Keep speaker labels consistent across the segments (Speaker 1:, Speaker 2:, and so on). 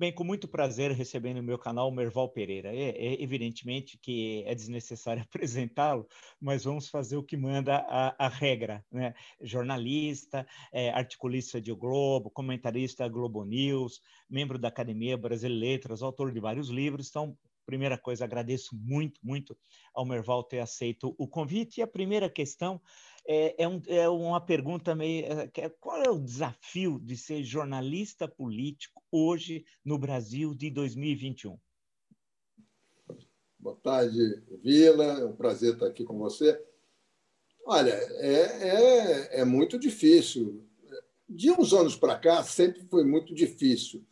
Speaker 1: Bem, com muito prazer recebendo no meu canal o Merval Pereira. É, é evidentemente que é desnecessário apresentá-lo, mas vamos fazer o que manda a, a regra, né? Jornalista, é, articulista de o Globo, comentarista Globo News, membro da Academia Brasileira de Letras, autor de vários livros. Então, primeira coisa, agradeço muito, muito ao Merval ter aceito o convite. E a primeira questão é, é, um, é uma pergunta meio. É, qual é o desafio de ser jornalista político hoje no Brasil de 2021?
Speaker 2: Boa tarde, Vila. É um prazer estar aqui com você. Olha, é, é, é muito difícil. De uns anos para cá, sempre foi muito difícil.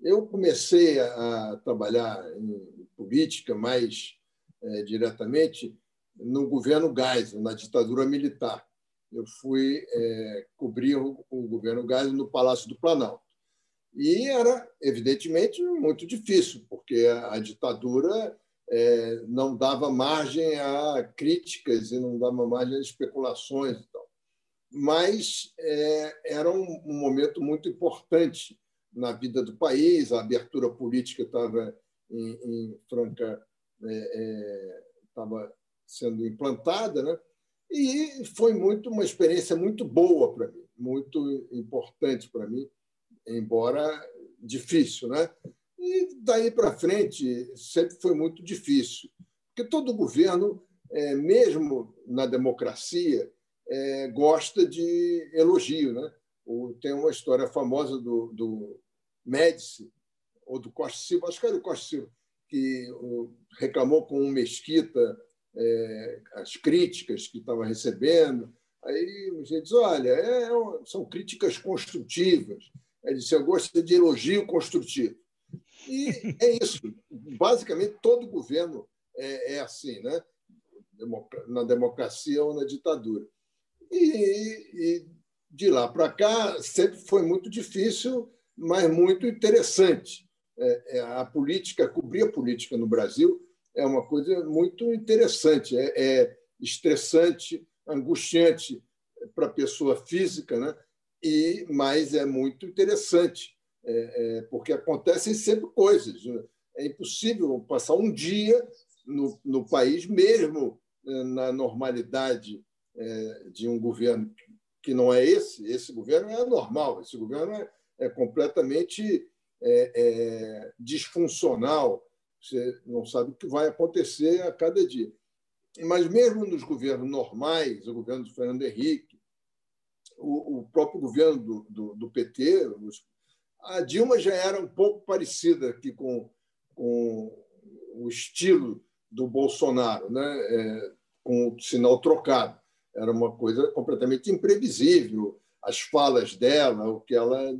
Speaker 2: Eu comecei a trabalhar em política mais é, diretamente no governo Geisel, na ditadura militar. Eu fui é, cobrir o, o governo Geisel no Palácio do Planalto. E era, evidentemente, muito difícil, porque a, a ditadura é, não dava margem a críticas e não dava margem a especulações. E tal. Mas é, era um, um, momento muito importante na vida do país, a abertura política estava em, em franca. estava é, é, sendo implantada, né? E foi muito uma experiência muito boa para mim, muito importante para mim, embora difícil, né? E daí para frente sempre foi muito difícil, porque todo governo, é, mesmo na democracia, é, gosta de elogio, né? Tem uma história famosa do, do Médici ou do Costa Silva, acho que era do Costa Silva, que reclamou com um Mesquita é, as críticas que estava recebendo. Aí gente diz: olha, é, é são críticas construtivas. Ele disse: eu gosto de elogio construtivo. E é isso. Basicamente, todo governo é, é assim, né? na democracia ou na ditadura. E, e de lá para cá sempre foi muito difícil, mas muito interessante. É, é, a política, cobrir a política no Brasil é uma coisa muito interessante, é, é estressante, angustiante para a pessoa física, né? e mas é muito interessante, é, é, porque acontecem sempre coisas. Né? É impossível passar um dia no, no país, mesmo é, na normalidade é, de um governo que não é esse, esse governo é anormal, esse governo é, é completamente disfuncional, você não sabe o que vai acontecer a cada dia. Mas mesmo nos governos normais, o governo do Fernando Henrique, o, o próprio governo do, do, do, PT, a Dilma já era um pouco parecida aqui com, com o estilo do Bolsonaro, né? É, com o sinal trocado. Era uma coisa completamente imprevisível. As falas dela, o que ela,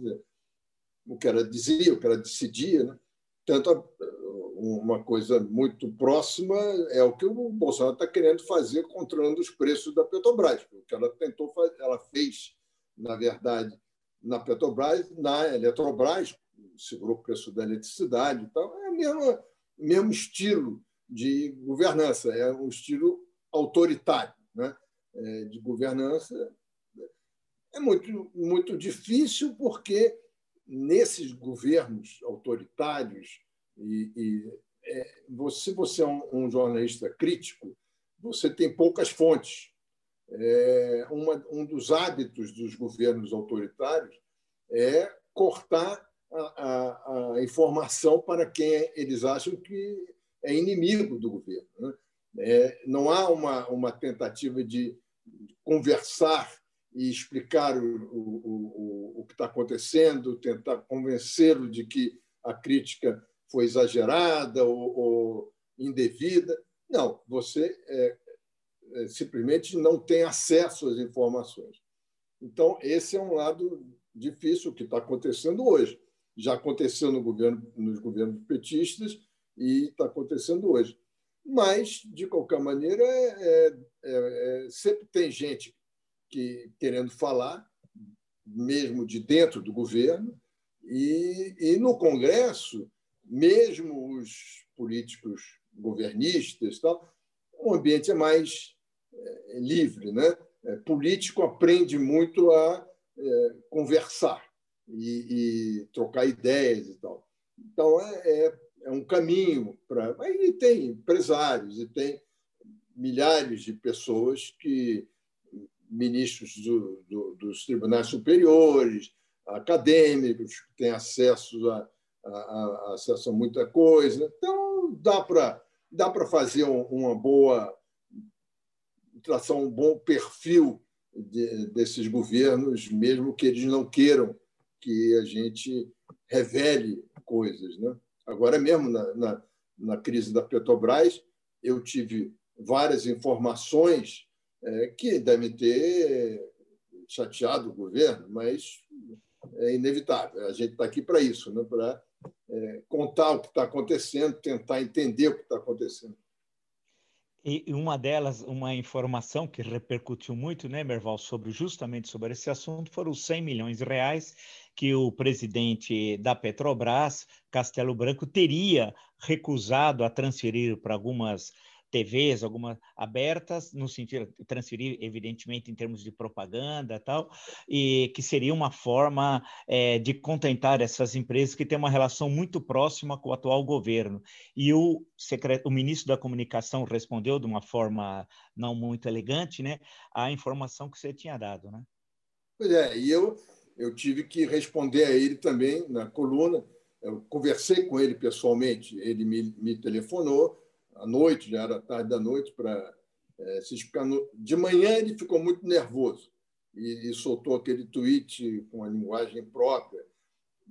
Speaker 2: o que ela dizia, o que ela decidia. Né? Tanto uma coisa muito próxima é o que o Bolsonaro está querendo fazer controlando os preços da Petrobras. O que ela tentou fazer, ela fez, na verdade, na Petrobras, na Eletrobras, segurou o preço da eletricidade e tal. É o mesmo, mesmo estilo de governança, é um estilo autoritário né? É, de governança. É muito, muito difícil porque nesses governos autoritários e, e é, se você é um, um, jornalista crítico, você tem poucas fontes. É, uma, um dos hábitos dos governos autoritários é cortar a, a, a, informação para quem eles acham que é inimigo do governo. Né? É, não há uma, uma tentativa de conversar e explicar o, o, o, o que está acontecendo, tentar convencê-lo de que a crítica foi exagerada ou, ou indevida. Não, você é, é, simplesmente não tem acesso às informações. Então, esse é um lado difícil que está acontecendo hoje. Já aconteceu no governo, nos governos petistas e está acontecendo hoje. Mas, de qualquer maneira, é, é, é, sempre tem gente que querendo falar, mesmo de dentro do governo, e, e no Congresso mesmo os políticos governistas, tal, o ambiente é mais é, livre. Né? É, político aprende muito a é, conversar e, e, trocar ideias e tal. Então, é, é, é um caminho para. E tem empresários, e tem milhares de pessoas que ministros do, do, dos tribunais superiores, acadêmicos, que têm acesso a, acesso a muita coisa. Então, dá para dá fazer uma boa traçar um bom perfil de, desses governos, mesmo que eles não queiram que a gente revele coisas. Né? Agora mesmo, na, na, na crise da Petrobras, eu tive várias informações é, que devem ter chateado o governo, mas é inevitável. A gente está aqui para isso, né? para contar o que está acontecendo, tentar entender o que está acontecendo.
Speaker 1: E uma delas, uma informação que repercutiu muito, né, Merval, sobre justamente sobre esse assunto, foram os 100 milhões de reais que o presidente da Petrobras, Castelo Branco, teria recusado a transferir para algumas TVs, algumas abertas, no sentido de transferir, evidentemente, em termos de propaganda tal, e que seria uma forma é, de contentar essas empresas que têm uma relação muito próxima com o atual governo. E o, secret... o ministro da Comunicação respondeu de uma forma não muito elegante, né, a informação que você tinha dado, né?
Speaker 2: Pois é, e eu, eu tive que responder a ele também na coluna. Eu conversei com ele pessoalmente, ele me, me telefonou, à noite, já era tarde da noite, para é, se explicar. De manhã ele ficou muito nervoso e, e, soltou aquele tweet com a linguagem própria.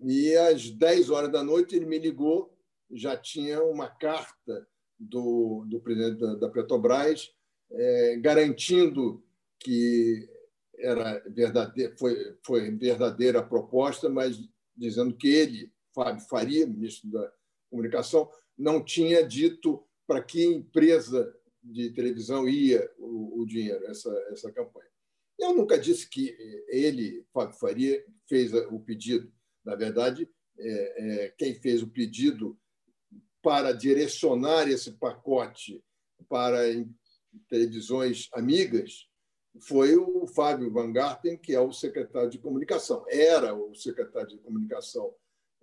Speaker 2: E às 10 horas da noite ele me ligou, já tinha uma carta do, do presidente da, da Petrobras é, garantindo que era verdadeira, foi, foi verdadeira a proposta, mas dizendo que ele, Fábio Faria, ministro da Comunicação, não tinha dito para que empresa de televisão ia o, o, dinheiro, essa, essa campanha. Eu nunca disse que ele, Fábio Faria, fez o pedido. Na verdade, é, é, quem fez o pedido para direcionar esse pacote para televisões amigas foi o Fábio Van Garten, que é o secretário de comunicação. Era o secretário de comunicação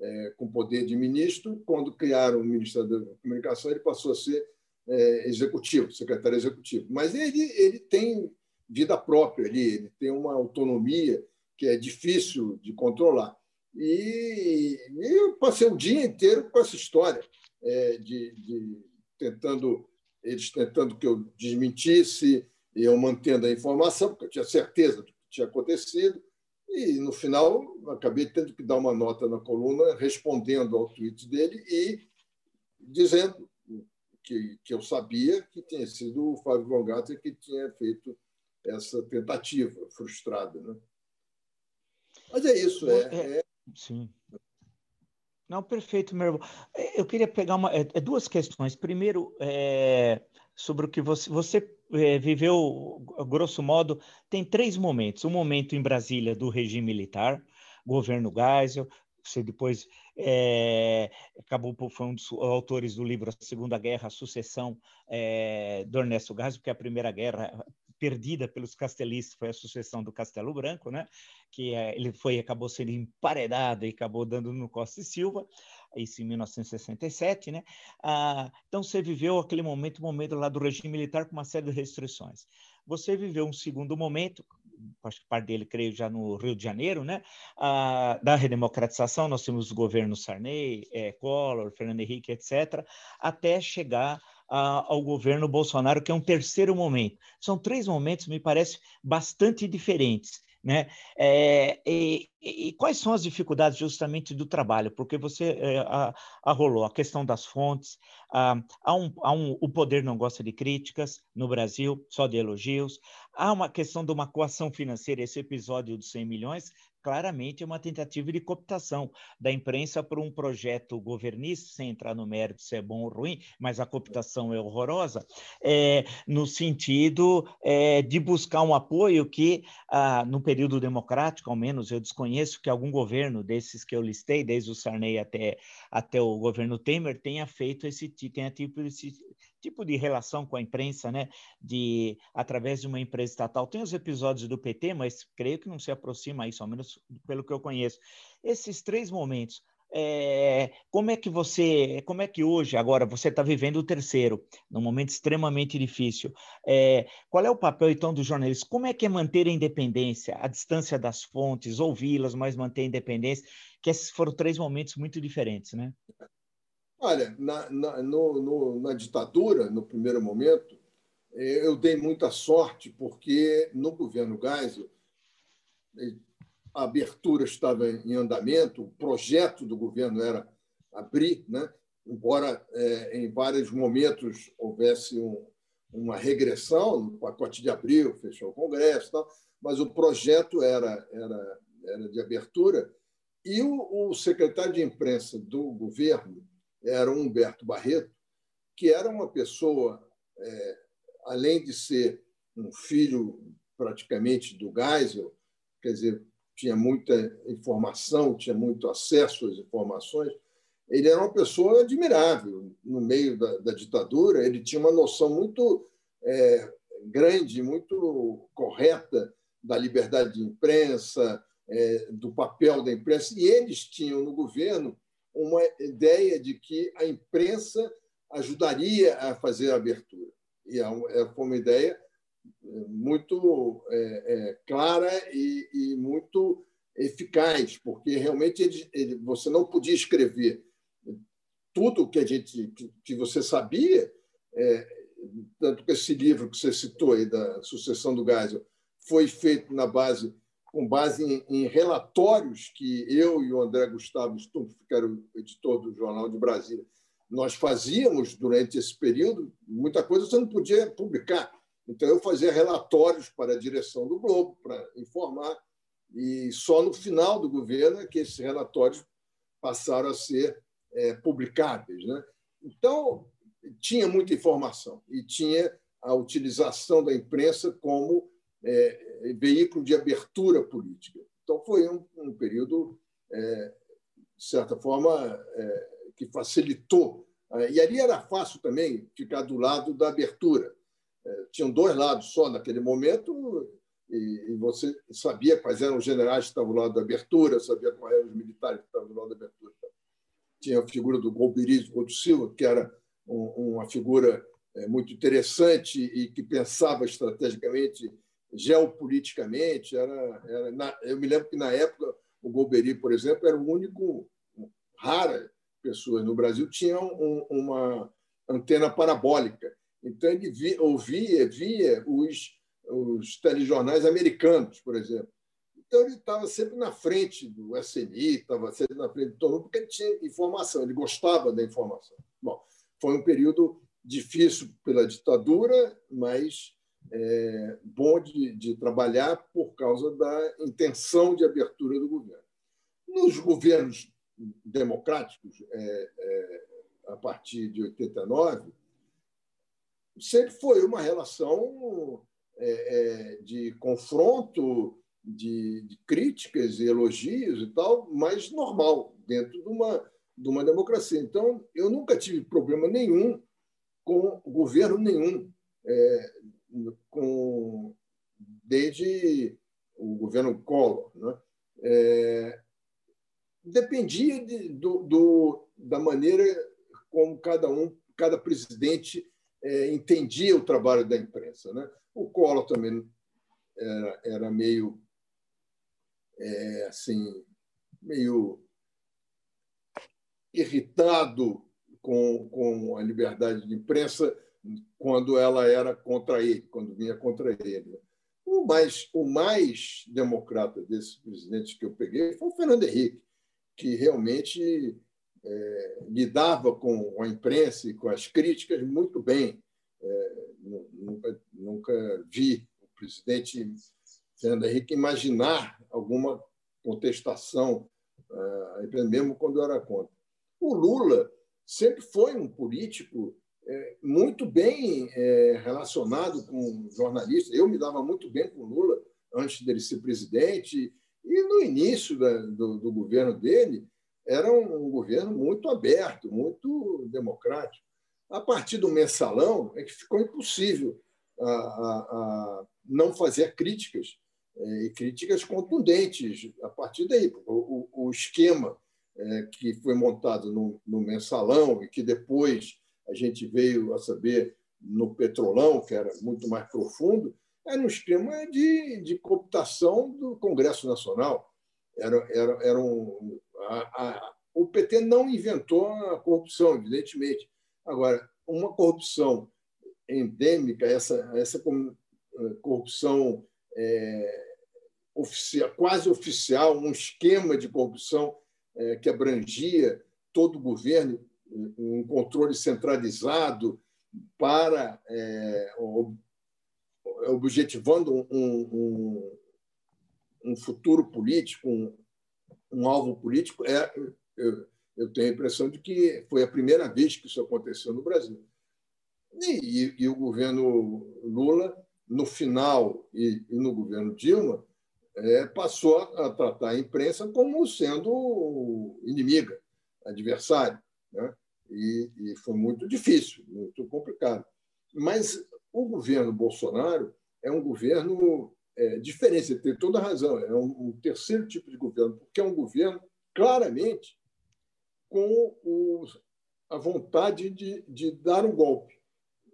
Speaker 2: é, com poder de ministro. Quando criaram o Ministério da Comunicação, ele passou a ser é, executivo, secretário executivo. Mas ele, ele tem vida própria ali, ele tem uma autonomia que é difícil de controlar. E, e eu passei o dia inteiro com essa história, é, de, de, tentando eles tentando que eu desmentisse, eu mantendo a informação, porque eu tinha certeza do que tinha acontecido. E, no final, acabei tendo que dar uma nota na coluna respondendo ao tweet dele e dizendo que, que eu sabia que tinha sido o Fábio Von Gatter que tinha feito essa tentativa frustrada. Né? Mas é isso. É, é, é...
Speaker 1: Sim. Não, perfeito, meu irmão. Eu queria pegar uma, é, é duas questões. Primeiro, é, sobre o que você, você é, viveu, grosso modo, tem três momentos. Um momento em Brasília do regime militar, governo Geisel, você depois é, acabou foi um dos autores do livro A Segunda Guerra, a Sucessão é, do Ernesto Geisel, porque a Primeira Guerra perdida pelos castelistas foi a sucessão do Castelo Branco, né? Que é, ele foi acabou sendo emparedado e acabou dando no Costa e Silva isso em 1967, né? Ah, então você viveu aquele momento, momento lá do regime militar com uma série de restrições. Você viveu um segundo momento, acho que parte dele, creio, já no Rio de Janeiro, né? Ah, da redemocratização, nós temos o governo Sarney, é, Collor, Fernando Henrique, etc., até chegar ao governo Bolsonaro, que é um terceiro momento. São três momentos, me parece, bastante diferentes. Né? É, e, e, quais são as dificuldades justamente do trabalho? Porque você é, a, arrolou a questão das fontes, a, há um, há um, o poder não gosta de críticas no Brasil, só de elogios, há uma questão de uma coação financeira, esse episódio dos 100 milhões, claramente é uma tentativa de cooptação da imprensa por um projeto governista, sem entrar no mérito se é bom ou ruim, mas a cooptação é horrorosa, é, no sentido é, de buscar um apoio que, ah, no período democrático, ao menos eu desconheço que algum governo desses que eu listei, desde o Sarney até, até o governo Temer, tenha feito esse, tenha tipo esse tipo de relação com a imprensa, né, de através de uma empresa estatal. Tem os episódios do PT, mas creio que não se aproxima isso, ao menos pelo que eu conheço. Esses três momentos, É, como é que você, como é que hoje, agora, você está vivendo o terceiro, num momento extremamente difícil. É, qual é o papel, então, do jornalista? Como é que é manter a independência, a distância das fontes, ouvi-las, mas manter a independência? Que esses foram três momentos muito diferentes, né?
Speaker 2: Olha, na, na, no, no, na ditadura, no primeiro momento, é, eu dei muita sorte, porque no governo Geisel, a abertura estava em andamento, o projeto do governo era abrir, né? embora é, em vários momentos houvesse um, uma regressão, no pacote de abril, fechou o Congresso, tal, mas o projeto era, era, era de abertura. E o, o secretário de imprensa do governo era o Humberto Barreto, que era uma pessoa, é, além de ser um filho praticamente do Geisel, quer dizer, tinha muita informação, tinha muito acesso às informações. Ele era uma pessoa admirável no meio da, da ditadura. Ele tinha uma noção muito é, grande, muito correta da liberdade de imprensa, é, do papel da imprensa. E eles tinham no governo uma ideia de que a imprensa ajudaria a fazer a abertura. E é é, foi uma ideia muito é, é, clara e, e, muito eficaz, porque realmente ele, ele, você não podia escrever tudo que a gente que, que você sabia, é, tanto que esse livro que você citou aí da sucessão do Geisel foi feito na base com base em, em relatórios que eu e o André Gustavo Stumpf, que era o editor do Jornal de Brasília, nós fazíamos durante esse período, muita coisa você não podia publicar. Então, eu fazia relatórios para a direção do Globo, para informar, e só no final do governo é que esses relatórios passaram a ser é, publicáveis. Né? Então, tinha muita informação e tinha a utilização da imprensa como é, veículo de abertura política. Então, foi um, um período, é, de certa forma, é, que facilitou. E ali era fácil também ficar do lado da abertura é, tinham dois lados só naquele momento, e, você sabia quais eram os generais que estavam do lado da abertura, sabia quais eram os militares que estavam do lado da abertura. Tinha a figura do Golbery Couto Silva, que era uma figura é, muito interessante e que pensava estrategicamente, geopoliticamente. Era, era eu me lembro que, na época, o Golbery, por exemplo, era o único, rara pessoa no Brasil, tinha uma antena parabólica então, ele via, ouvia, via os, os telejornais americanos, por exemplo. Então, ele estava sempre na frente do SNI, estava sempre na frente de todo mundo, porque ele tinha informação, ele gostava da informação. Bom, foi um período difícil pela ditadura, mas é, bom de, de trabalhar por causa da intenção de abertura do governo. Nos governos democráticos, é, é, a partir de 89, sempre foi uma relação é, é, de confronto, de, de, críticas e elogios e tal, mas normal, dentro de uma, de uma democracia. Então, eu nunca tive problema nenhum com governo nenhum, é, com, desde o governo Collor. Né? É, dependia de, do, do, da maneira como cada um, cada presidente é, entendia o trabalho da imprensa. Né? O Collor também era, era meio é, assim meio irritado com, com a liberdade de imprensa quando ela era contra ele, quando vinha contra ele. O mais, o mais democrata desses presidentes que eu peguei foi o Fernando Henrique, que realmente é, lidava com a imprensa e com as críticas muito bem. É, nunca, nunca vi o presidente Fernando Henrique imaginar alguma contestação, é, mesmo quando era contra. O Lula sempre foi um político muito bem é, relacionado com jornalistas. Eu me dava muito bem com o Lula antes dele ser presidente e no início da, do, do governo dele era um governo muito aberto, muito democrático. A partir do mensalão é que ficou impossível a, a, a não fazer críticas é, e críticas contundentes a partir daí. O, o esquema é, que foi montado no, no mensalão e que depois a gente veio a saber no petrolão, que era muito mais profundo, era um esquema de, de cooptação do Congresso Nacional. Era, era, era um, a, a, o PT não inventou a corrupção, evidentemente. Agora, uma corrupção endêmica, essa, essa eh, corrupção é, oficial, quase oficial, um esquema de corrupção é, que abrangia todo o governo, um controle centralizado para é, objetivando um, um, um, futuro político, um, um alvo político, é, eu, eu, tenho a impressão de que foi a primeira vez que isso aconteceu no Brasil. E, e, e o governo Lula, no final, e, e no governo Dilma, é, passou a tratar a imprensa como sendo inimiga, adversária. Né? E, e, foi muito difícil, muito complicado. Mas o governo Bolsonaro é um governo é, diferente, você tem toda a razão, é um, um, terceiro tipo de governo, porque é um governo claramente com a vontade de, de dar um golpe,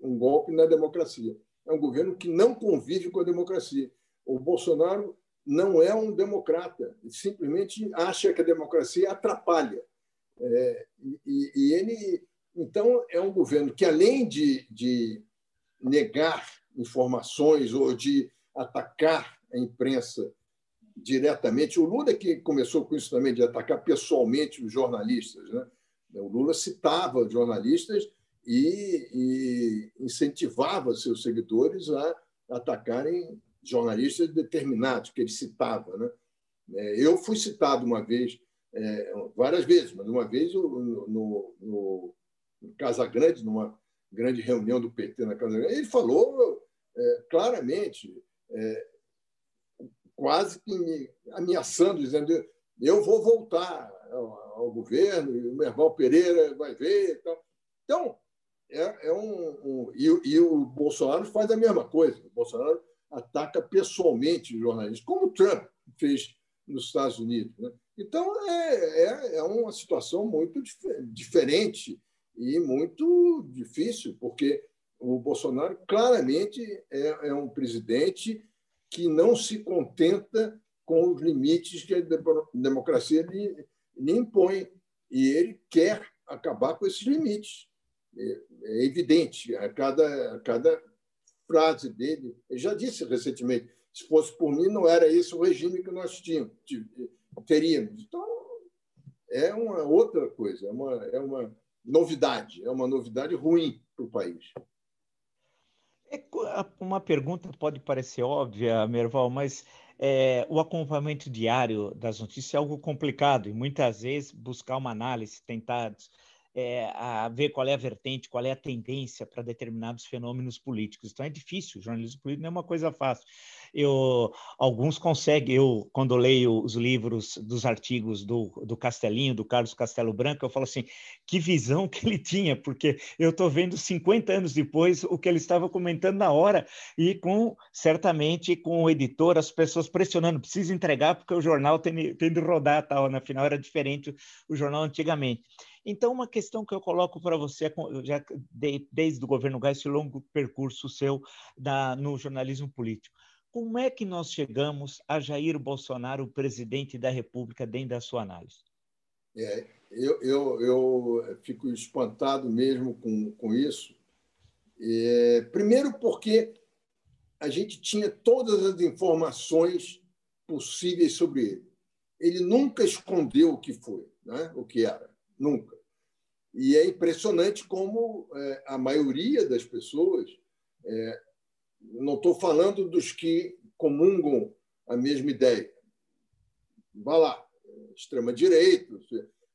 Speaker 2: um golpe na democracia. É um governo que não convive com a democracia. O Bolsonaro não é um democrata, simplesmente acha que a democracia atrapalha. É, e, e, ele, então, é um governo que, além de, de negar informações ou de atacar a imprensa diretamente, o Lula que começou com isso também, de atacar pessoalmente os jornalistas. Né? O Lula citava jornalistas e, e incentivava seus seguidores a atacarem jornalistas determinados que ele citava. Né? É, eu fui citado uma vez, é, várias vezes, mas uma vez no, no, no Casa Grande, numa grande reunião do PT na Casa Grande, ele falou é, claramente, é, quase que me ameaçando, dizendo eu vou voltar ao, ao governo, o Merval Pereira vai ver. Então, então é, é um, um e, e, o Bolsonaro faz a mesma coisa. O Bolsonaro ataca pessoalmente jornalistas, como o Trump fez nos Estados Unidos. Né? Então, é, é, é, uma situação muito dif diferente e muito difícil, porque o Bolsonaro claramente é, é um presidente que não se contenta com os limites que a democracia lhe, lhe impõe. E ele quer acabar com esses limites. É, é evidente, a cada, a cada frase dele. Ele já disse recentemente: se fosse por mim, não era esse o regime que nós tínhamos, teríamos. Então, é uma outra coisa, é uma, é uma novidade, é uma novidade ruim para o país.
Speaker 1: É, uma pergunta pode parecer óbvia, Merval, mas é, o acompanhamento diário das notícias é algo complicado e muitas vezes buscar uma análise, tentar é, a ver qual é a vertente, qual é a tendência para determinados fenômenos políticos. Então é difícil, o jornalismo político não é uma coisa fácil. Eu, alguns conseguem, eu, quando leio os livros dos artigos do, do Castelinho, do Carlos Castelo Branco, eu falo assim, que visão que ele tinha, porque eu estou vendo 50 anos depois o que ele estava comentando na hora, e com, certamente, com o editor, as pessoas pressionando, precisa entregar, porque o jornal tem, tem de rodar, tal, na final era diferente o jornal antigamente. Então, uma questão que eu coloco para você, já desde o governo Gás, esse longo percurso seu da, no jornalismo político. Como é que nós chegamos a Jair Bolsonaro, presidente da República, dentro da sua análise?
Speaker 2: É, eu, eu, eu fico espantado mesmo com, com isso. É, primeiro, porque a gente tinha todas as informações possíveis sobre ele. Ele nunca escondeu o que foi, né? o que era, nunca. E é impressionante como é, a maioria das pessoas, é, não estou falando dos que comungam a mesma ideia, vá lá, extrema-direita.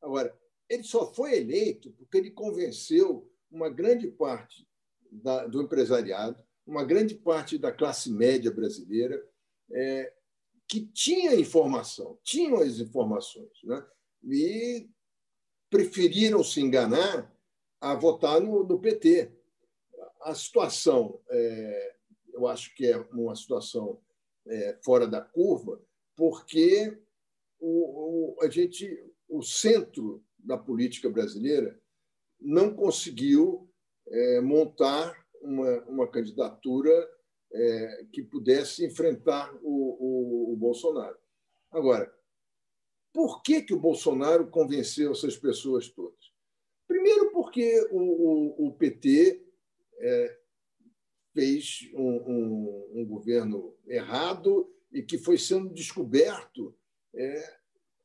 Speaker 2: Agora, ele só foi eleito porque ele convenceu uma grande parte da, do empresariado, uma grande parte da classe média brasileira, é, que tinha informação, tinham as informações, né? e preferiram se enganar a votar no, no PT. A situação, é, eu acho que é uma situação é, fora da curva, porque o, o, a gente o centro da política brasileira não conseguiu é, montar uma, uma candidatura é, que pudesse enfrentar o, o, o, Bolsonaro. Agora, por que, que o Bolsonaro convenceu essas pessoas todas? Primeiro, porque o, o PT é, fez um, um, um, governo errado e que foi sendo descoberto é,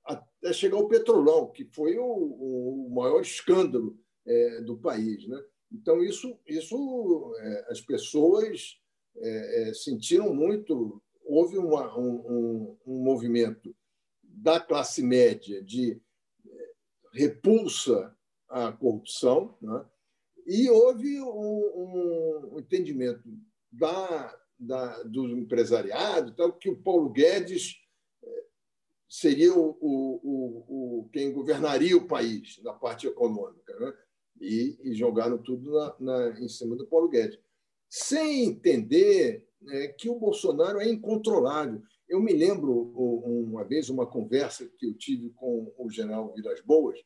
Speaker 2: até chegar ao petrolão, que foi o, o maior escândalo é, do país. Né? Então, isso, isso é, as pessoas é, é, sentiram muito. Houve uma, um, um, movimento da classe média de é, repulsa à corrupção, né? e houve um, um entendimento da, da, do empresariado então, que o Paulo Guedes é, seria o, o, o, quem governaria o país na parte econômica. Né? e, e jogaram tudo na, na, em cima do Paulo Guedes, sem entender né, que o Bolsonaro é incontrolável. Eu me lembro uma vez uma conversa que eu tive com o general Vilas Boas,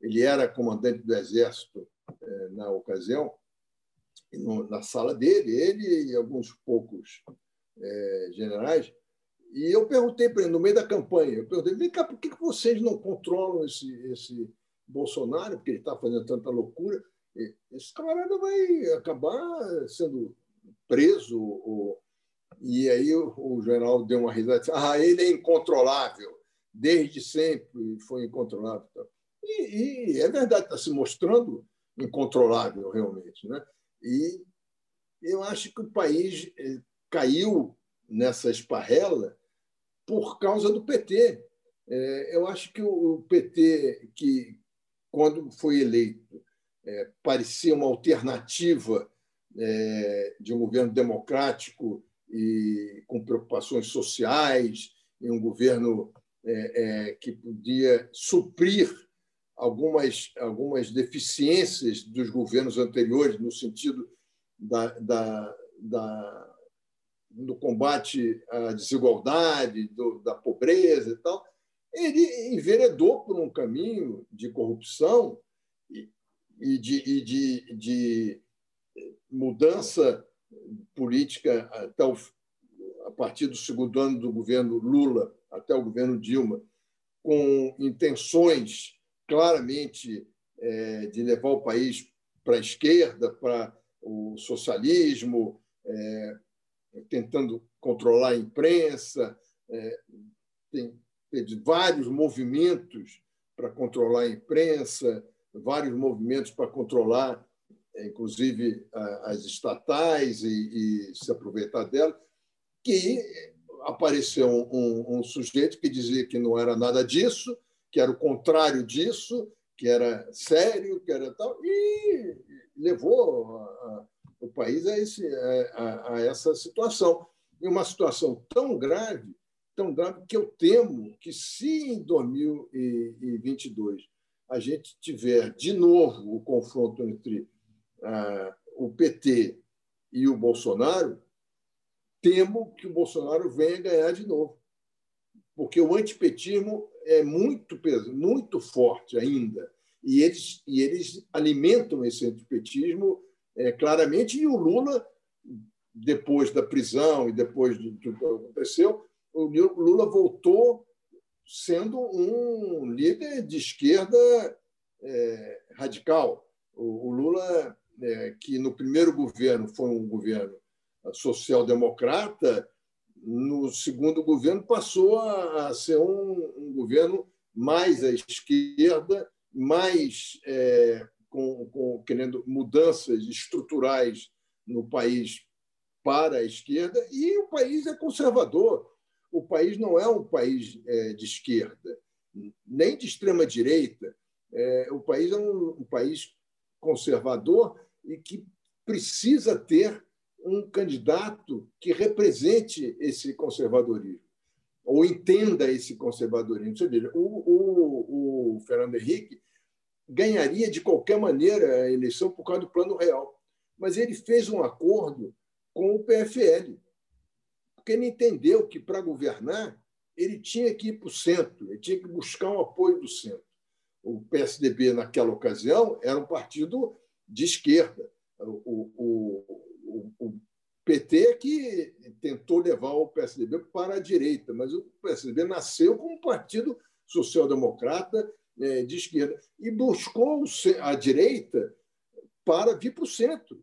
Speaker 2: ele era comandante do Exército eh, na ocasião, na sala dele, ele e alguns poucos eh, generais, e eu perguntei para ele, no meio da campanha, eu perguntei, vem cá, por que vocês não controlam esse, esse, Bolsonaro, porque ele está fazendo tanta loucura, esse camarada vai acabar sendo preso. Ou... E aí o, general deu uma risada e disse: Ah, ele é incontrolável, desde sempre foi incontrolável. E, e é verdade, está se mostrando incontrolável realmente. Né? E eu acho que o país eh, caiu nessa esparrela por causa do PT. É, eu acho que o PT, que, quando foi eleito, é, parecia uma alternativa é, de um governo democrático e com preocupações sociais, e um governo é, é que podia suprir algumas, algumas deficiências dos governos anteriores, no sentido da, da, da do combate à desigualdade, do, da pobreza e tal ele enveredou por um caminho de corrupção e de, e de, de mudança política até o, a partir do segundo ano do governo Lula até o governo Dilma, com intenções claramente é, de levar o país para a esquerda, para o socialismo, é, tentando controlar a imprensa, é, tem, teve vários movimentos para controlar a imprensa, vários movimentos para controlar, inclusive, as estatais e, e se aproveitar delas, que apareceu um, um, sujeito que dizia que não era nada disso, que era o contrário disso, que era sério, que era tal, e levou a, a, o país a, esse, a, a essa situação. E uma situação tão grave tão grave que eu temo que, se em 2022 a gente tiver de novo o confronto entre ah, o PT e o Bolsonaro, temo que o Bolsonaro venha ganhar de novo. Porque o antipetismo é muito muito forte ainda. E eles, e eles alimentam esse antipetismo é, claramente. E o Lula, depois da prisão e depois do que aconteceu, o Lula voltou sendo um líder de esquerda é, radical. O, Lula, é, que no primeiro governo foi um governo social-democrata, no segundo governo passou a, ser um, um, governo mais à esquerda, mais é, com, com, querendo mudanças estruturais no país para a esquerda, e o país é conservador o país não é um país é, de esquerda, nem de extrema-direita. É, o país é um, um país conservador e que precisa ter um candidato que represente esse conservadorismo, ou entenda esse conservadorismo. Seja, o, o, o Fernando Henrique ganharia de qualquer maneira a eleição por causa do Plano Real, mas ele fez um acordo com o PFL porque ele entendeu que, para governar, ele tinha que ir para o centro, ele tinha que buscar o apoio do centro. O PSDB, naquela ocasião, era um partido de esquerda. O, o, o, PT que tentou levar o PSDB para a direita, mas o PSDB nasceu como um partido social-democrata é, de esquerda e buscou a direita para vir para o centro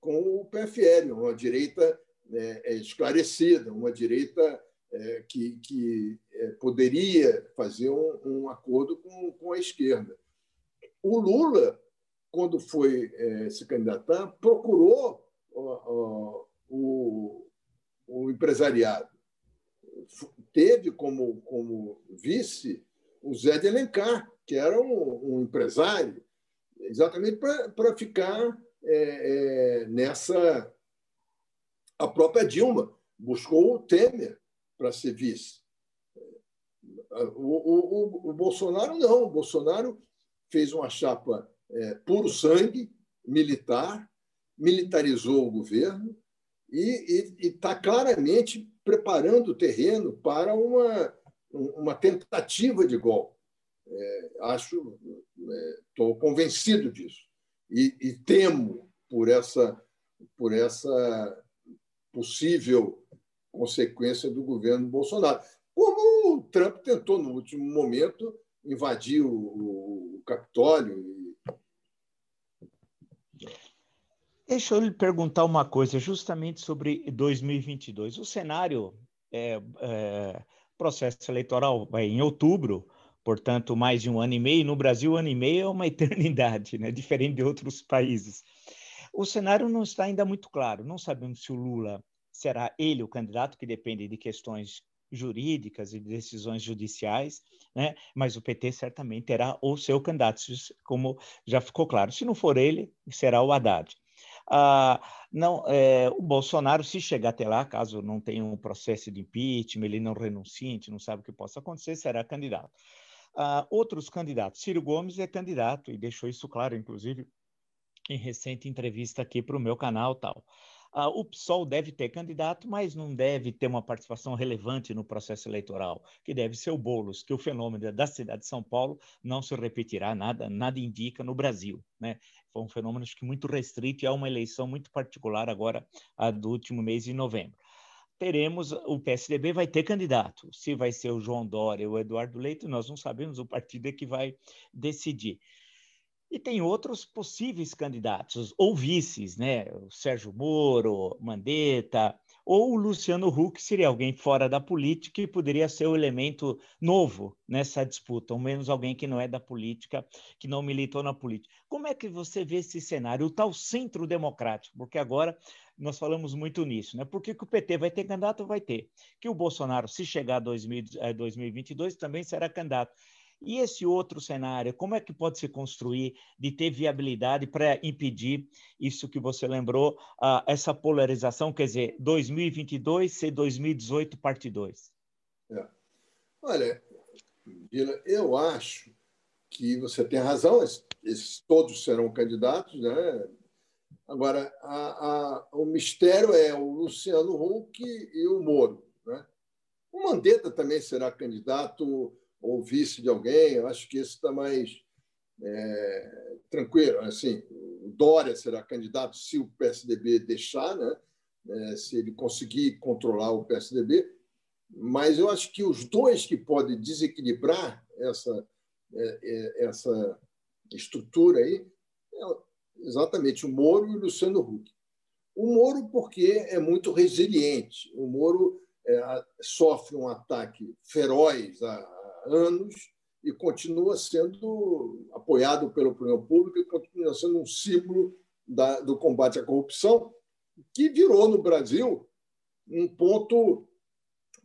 Speaker 2: com o PFL, uma direita é, é, esclarecida, uma direita é, que, que é, poderia fazer um, um acordo com, com, a esquerda. O Lula, quando foi é, se candidatar, procurou o, o, o empresariado. Teve como, como vice o Zé de Alencar, que era um, um empresário, exatamente para ficar é, é, nessa. A própria Dilma buscou o Temer para ser vice. O, o, o, Bolsonaro não. O Bolsonaro fez uma chapa é, puro sangue, militar, militarizou o governo e está claramente preparando o terreno para uma, uma tentativa de golpe. É, acho, estou é, convencido disso e, e temo por essa, por essa possível consequência do governo Bolsonaro. Como o Trump tentou, no último momento, invadir o, o Capitólio.
Speaker 1: Deixa eu lhe perguntar uma coisa, justamente sobre 2022. O cenário, é, é, processo eleitoral vai em outubro, portanto, mais de um ano e meio. No Brasil, um ano e meio é uma eternidade, né? diferente de outros países. O cenário não está ainda muito claro. Não sabemos se o Lula será ele o candidato, que depende de questões jurídicas e decisões judiciais, né? mas o PT certamente terá o seu candidato, como já ficou claro. Se não for ele, será o Haddad. Ah, não, é, o Bolsonaro, se chegar até lá, caso não tenha um processo de impeachment, ele não renuncie, a gente não sabe o que possa acontecer, será candidato. Uh, outros candidatos. Ciro Gomes é candidato e deixou isso claro, inclusive, em recente entrevista aqui para o meu canal tal. Uh, o PSOL deve ter candidato, mas não deve ter uma participação relevante no processo eleitoral, que deve ser o Boulos, que o fenômeno da cidade de São Paulo não se repetirá, nada, nada indica no Brasil. Né? Foi um fenômeno que muito restrito e há uma eleição muito particular agora, a do último mês de novembro teremos, o PSDB vai ter candidato. Se vai ser o João Dória ou o Eduardo Leite, nós não sabemos, o partido é que vai decidir. E tem outros possíveis candidatos, ou vices, né? O Sérgio Moro, Mandetta, ou o Luciano Huck seria alguém fora da política e poderia ser o elemento novo nessa disputa, ou menos alguém que não é da política, que não militou na política. Como é que você vê esse cenário, o tal centro democrático? Porque agora nós falamos muito nisso, né? Por que, que o PT vai ter candidato? Vai ter. Que o Bolsonaro, se chegar a 2022, também será candidato. E esse outro cenário, como é que pode se construir de ter viabilidade para impedir isso que você lembrou, uh, essa polarização, quer dizer, 2022 ser 2018 parte 2?
Speaker 2: É. Olha, eu acho que você tem razão, esses, todos serão candidatos, né? Agora, a, a, o mistério é o Luciano Huck e o Moro. Né? O Mandetta também será candidato ou vice de alguém, eu acho que esse está mais é, tranquilo. Assim, o Dória será candidato se o PSDB deixar, né? É, se ele conseguir controlar o PSDB, mas eu acho que os dois que podem desequilibrar essa, é, é essa estrutura aí é exatamente o Moro e o Luciano Huck. O Moro, porque é muito resiliente. O Moro é, sofre um ataque feroz há anos e continua sendo apoiado pela opinião pública e continua sendo um símbolo da, do combate à corrupção, que virou no Brasil um ponto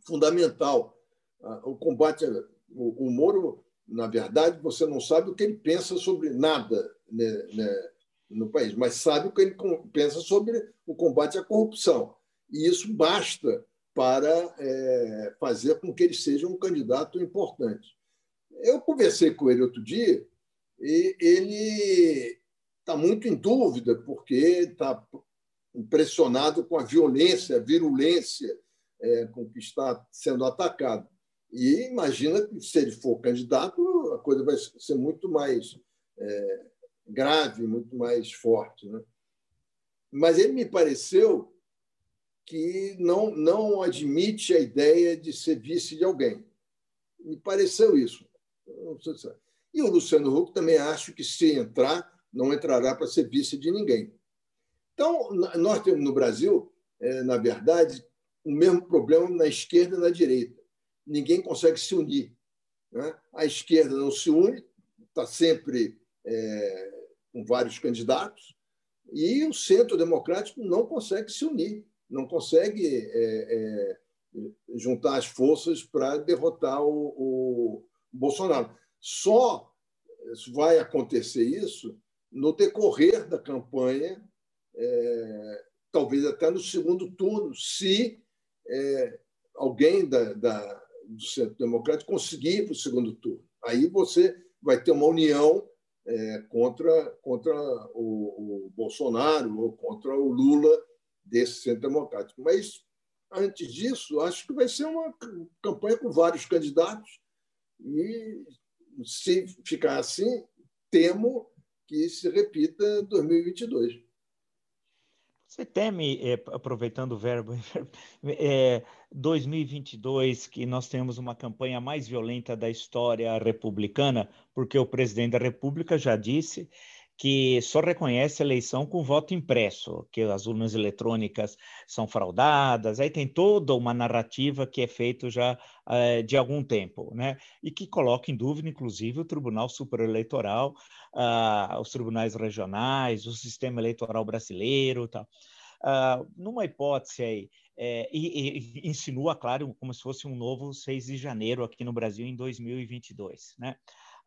Speaker 2: fundamental. Ah, o combate, o, o Moro, na verdade, você não sabe o que ele pensa sobre nada né, né, no país, mas sabe o que ele pensa sobre o combate à corrupção. E isso basta para é, fazer com que ele seja um candidato importante. Eu conversei com ele outro dia e ele está muito em dúvida, porque está impressionado com a violência, a virulência é, com que está sendo atacado. E imagina que, se ele for candidato, a coisa vai ser muito mais é, grave, muito mais forte. Né? Mas ele me pareceu que não, não admite a ideia de ser vice de alguém. Me pareceu isso. E o Luciano Huck também acho que, se entrar, não entrará para ser vice de ninguém. Então, nós temos no Brasil, é, na verdade, o mesmo problema na esquerda e na direita. Ninguém consegue se unir. Né? A esquerda não se une, está sempre é, com vários candidatos, e o centro democrático não consegue se unir, não consegue é, é, juntar as forças para derrotar o, o, Bolsonaro. Só vai acontecer isso no decorrer da campanha, é, talvez até no segundo turno, se é, alguém da, da, do Centro Democrático conseguir ir para o segundo turno. Aí você vai ter uma união é, contra, contra o, o, Bolsonaro ou contra o Lula desse Centro Democrático. Mas, antes disso, acho que vai ser uma campanha com vários candidatos e, se ficar assim, temo que se repita 2022.
Speaker 1: Você teme, é, aproveitando o verbo, é, 2022, que nós temos uma campanha mais violenta da história republicana, porque o presidente da República já disse que só reconhece a eleição com voto impresso, que as urnas eletrônicas são fraudadas, aí tem toda uma narrativa que é feita já uh, de algum tempo, né? E que coloca em dúvida, inclusive, o Tribunal Superior Eleitoral, uh, os tribunais regionais, o sistema eleitoral brasileiro tal. Uh, numa hipótese aí, é, e, e, insinua, claro, como se fosse um novo 6 de janeiro aqui no Brasil em 2022, né?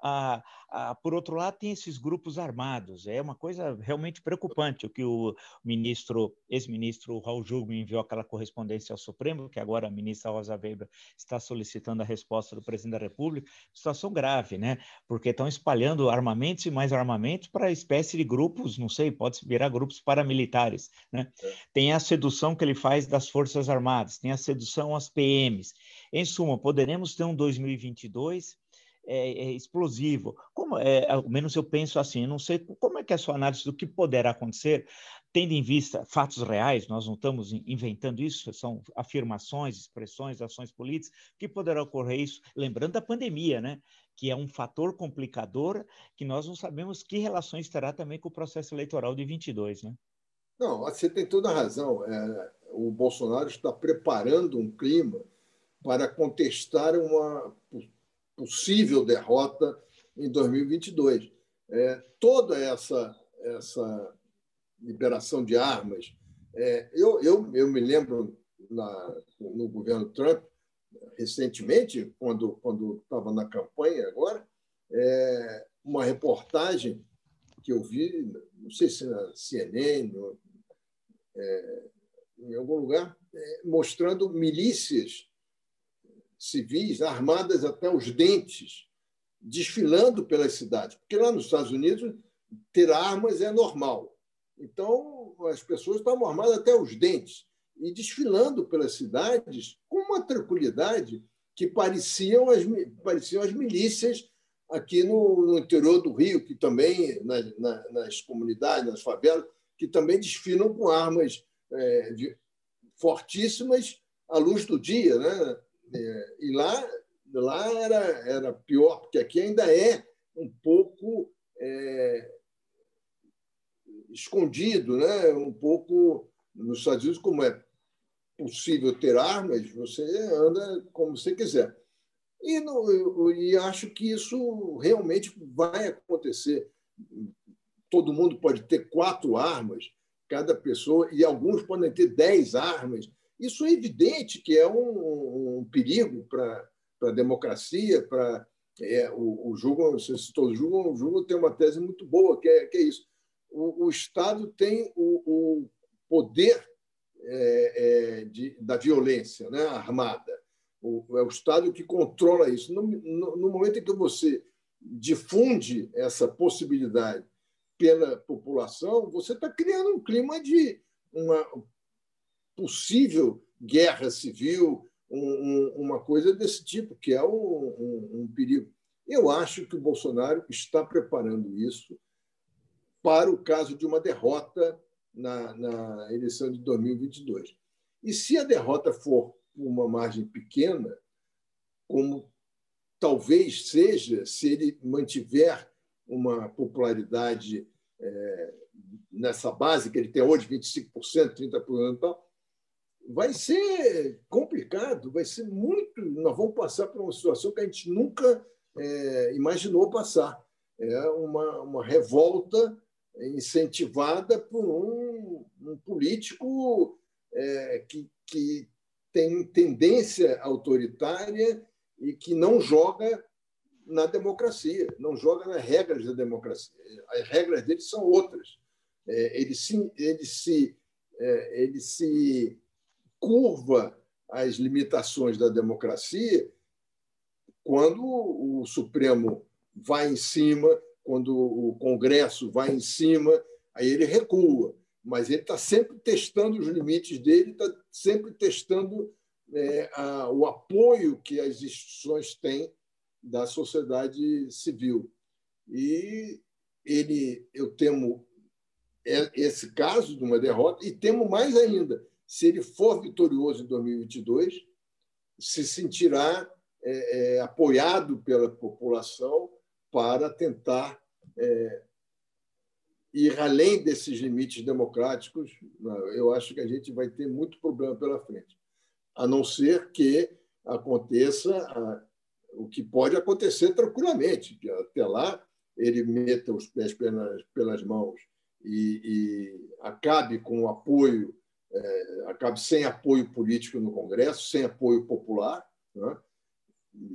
Speaker 1: Ah, ah, por outro lado, tem esses grupos armados. É uma coisa realmente preocupante o que o ministro, ex-ministro Raul Jugo enviou aquela correspondência ao Supremo, que agora a ministra Rosa Weber está solicitando a resposta do presidente da República. Situação grave, né? Porque estão espalhando armamentos e mais armamentos para espécie de grupos, não sei, pode virar grupos paramilitares, né? É. Tem a sedução que ele faz das Forças Armadas, tem a sedução às PMs. Em suma, poderemos ter um 2022 é, é, explosivo. Como é, ao menos eu penso assim, não sei como é que é a sua análise do que poderá acontecer, tendo em vista fatos reais, nós não estamos inventando isso, são afirmações, expressões, ações políticas, que poderá ocorrer isso, lembrando da pandemia, né? que é um fator complicador que nós não sabemos que relações terá também com o processo eleitoral de 22, né?
Speaker 2: Não, você tem toda a razão. É, o Bolsonaro está preparando um clima para contestar uma possível derrota em 2022. É, toda essa, essa liberação de armas, é, eu, eu, eu me lembro na, no governo Trump, recentemente, quando estava na campanha agora, é, uma reportagem que eu vi, não sei se na CNN, ou, é, em algum lugar, é, mostrando milícias civis armadas até os dentes, desfilando pelas cidades. Porque lá nos Estados Unidos, ter armas é normal. Então, as pessoas estavam armadas até os dentes e desfilando pelas cidades com uma tranquilidade que pareciam as, pareciam as milícias aqui no, no interior do Rio, que também, na, na, nas comunidades, nas favelas, que também desfilam com armas é, fortíssimas à luz do dia. Né? É, e lá, lá era, era pior, porque aqui ainda é um pouco é, escondido, né? um pouco nos Estados Unidos, como é possível ter armas, você anda como você quiser. E, no, e acho que isso realmente vai acontecer. Todo mundo pode ter quatro armas, cada pessoa, e alguns podem ter dez armas. Isso é evidente que é um, um perigo para a democracia, para é, o, o você citou Jugo, o Jugo tem uma tese muito boa, que é, que é isso. O, o Estado tem o, o poder é, é, de, da violência né, armada. O, é o Estado que controla isso. No, no, no momento em que você difunde essa possibilidade pela população, você está criando um clima de uma possível guerra civil, um, um, uma coisa desse tipo, que é um, um, perigo. Eu acho que o Bolsonaro está preparando isso para o caso de uma derrota na, na eleição de 2022. E se a derrota for uma margem pequena, como talvez seja se ele mantiver uma popularidade é, nessa base que ele tem hoje, 25%, 30% e tal, vai ser complicado, vai ser muito. Nós vamos passar por uma situação que a gente nunca é, imaginou passar. É uma, uma revolta incentivada por um, um político é, que, que tem tendência autoritária e que não joga na democracia, não joga nas regras da democracia. As regras dele são outras. É, ele se, ele se, é, ele se curva às limitações da democracia quando o Supremo vai em cima, quando o Congresso vai em cima, aí ele recua. Mas ele está sempre testando os limites dele, está sempre testando é, a, o apoio que as instituições têm da sociedade civil. E ele, eu temo esse caso de uma derrota, e temo mais ainda, se ele for vitorioso em 2022, se sentirá é, é, apoiado pela população para tentar é, ir além desses limites democráticos. Eu acho que a gente vai ter muito problema pela frente, a não ser que aconteça a, o que pode acontecer tranquilamente, que até lá ele meta os pés pelas, pelas mãos e, e acabe com o apoio, é, acabe sem apoio político no Congresso, sem apoio popular. Né?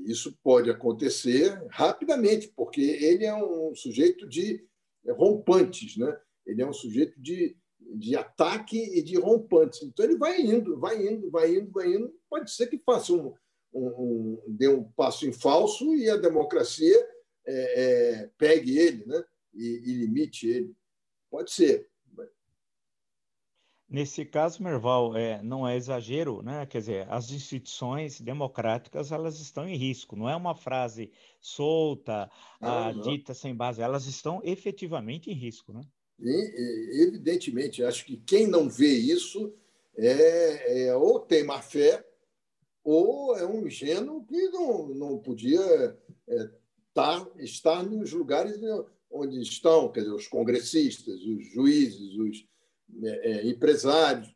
Speaker 2: Isso pode acontecer rapidamente, porque ele é um sujeito de rompantes, né? ele é um sujeito de, de ataque e de rompantes. Então, ele vai indo, vai indo, vai indo, vai indo. Pode ser que faça um, um, um dê um passo em falso e a democracia é, é, pegue ele né? e, e limite ele. Pode ser.
Speaker 1: Nesse caso, Merval, é, não é exagero, né? Quer dizer, as instituições democráticas elas estão em risco. Não é uma frase solta, ah, dita sem base. Elas estão efetivamente em risco, né?
Speaker 2: E, evidentemente, acho que quem não vê isso é, é, ou tem má fé ou é um ingênuo que não, não podia é, tar, estar nos lugares onde estão, quer dizer, os congressistas, os juízes, os é, é, empresários.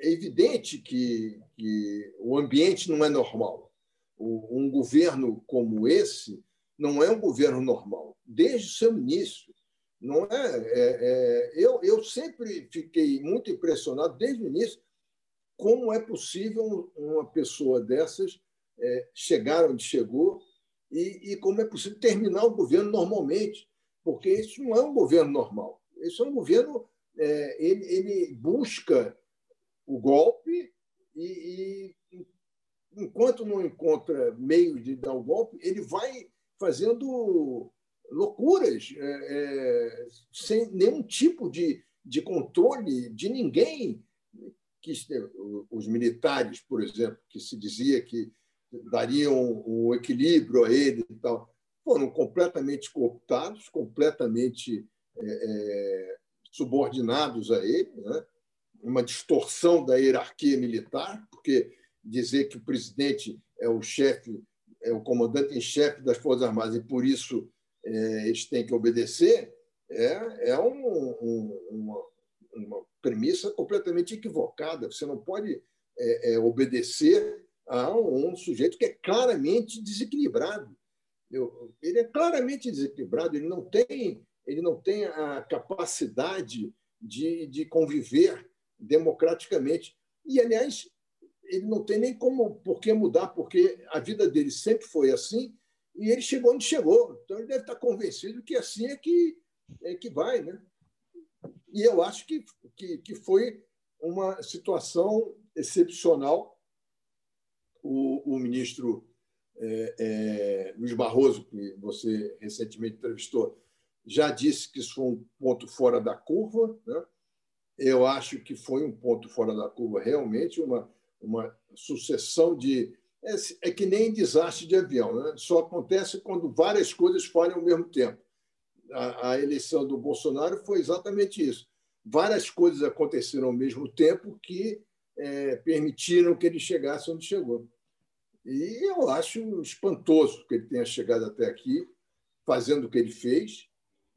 Speaker 2: É evidente que, que o ambiente não é normal. O, um governo como esse não é um governo normal, desde o seu início. Não é, é, é eu, eu sempre fiquei muito impressionado, desde o início, como é possível uma pessoa dessas é, chegar onde chegou e, e como é possível terminar o governo normalmente porque isso não é um governo normal. Isso é um governo. É, ele, ele, busca o golpe e, e, enquanto não encontra meio de dar o golpe, ele vai fazendo loucuras é, é, sem nenhum tipo de, de controle de ninguém. Que, os militares, por exemplo, que se dizia que dariam o equilíbrio a ele e tal foram completamente cooptados, completamente é, é, subordinados a ele, né? uma distorção da hierarquia militar, porque dizer que o presidente é o chefe, é o comandante em chefe das Forças Armadas e por isso é, eles têm que obedecer, é, é um, um, uma, uma premissa completamente equivocada. Você não pode é, é, obedecer a um sujeito que é claramente desequilibrado eu, ele é claramente desequilibrado, ele não tem, ele não tem a capacidade de, de conviver democraticamente. E, aliás, ele não tem nem como por que mudar, porque a vida dele sempre foi assim e ele chegou onde chegou. Então, ele deve estar convencido que assim é que, é que vai. Né? E eu acho que, que, que foi uma situação excepcional. O, o ministro é, é, Luiz Barroso, que você recentemente entrevistou, já disse que isso foi um ponto fora da curva. Né? Eu acho que foi um ponto fora da curva, realmente, uma, uma sucessão de, é, é que nem desastre de avião, né? só acontece quando várias coisas falham ao mesmo tempo. A, a eleição do Bolsonaro foi exatamente isso. Várias coisas aconteceram ao mesmo tempo que é, permitiram que ele chegasse onde chegou. E eu acho espantoso que ele tenha chegado até aqui, fazendo o que ele fez,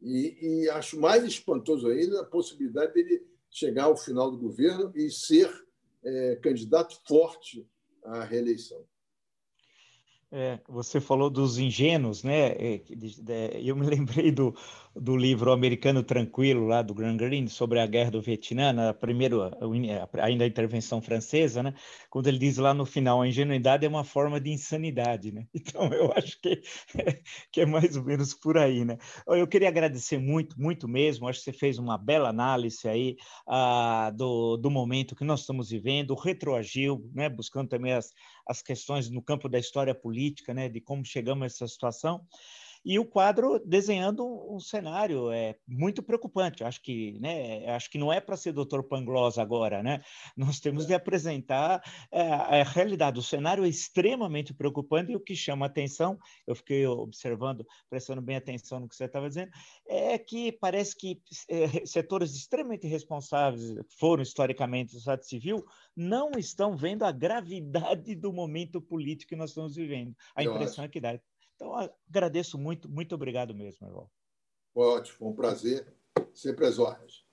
Speaker 2: e, e acho mais espantoso ainda a possibilidade dele chegar ao final do governo e ser é, candidato forte à reeleição.
Speaker 1: É, você falou dos ingênuos, né? É, eu me lembrei do, do livro Americano Tranquilo, lá do Grant Greene, sobre a guerra do Vietnã, na primeira, ainda a intervenção francesa, né? Quando ele diz lá no final, a ingenuidade é uma forma de insanidade, né? Então, eu acho que, que é mais ou menos por aí, né? Eu queria agradecer muito, muito mesmo, acho que você fez uma bela análise aí ah, do, do momento que nós estamos vivendo, retroagiu, né? Buscando também as, as questões no campo da história política, né, de como chegamos a essa situação e o quadro desenhando um cenário é muito preocupante. Acho que, né, acho que não é para ser Dr. Pangloss agora, né? Nós temos de apresentar é, a realidade. O cenário é extremamente preocupante e o que chama atenção, eu fiquei observando, prestando bem atenção no que você estava dizendo, é que parece que é, setores extremamente responsáveis foram historicamente o Estado Civil não estão vendo a gravidade do momento político que nós estamos vivendo. A impressão é que dá. Então, agradeço muito, muito obrigado mesmo, irmão.
Speaker 2: Ótimo, um prazer. Sempre às ordens.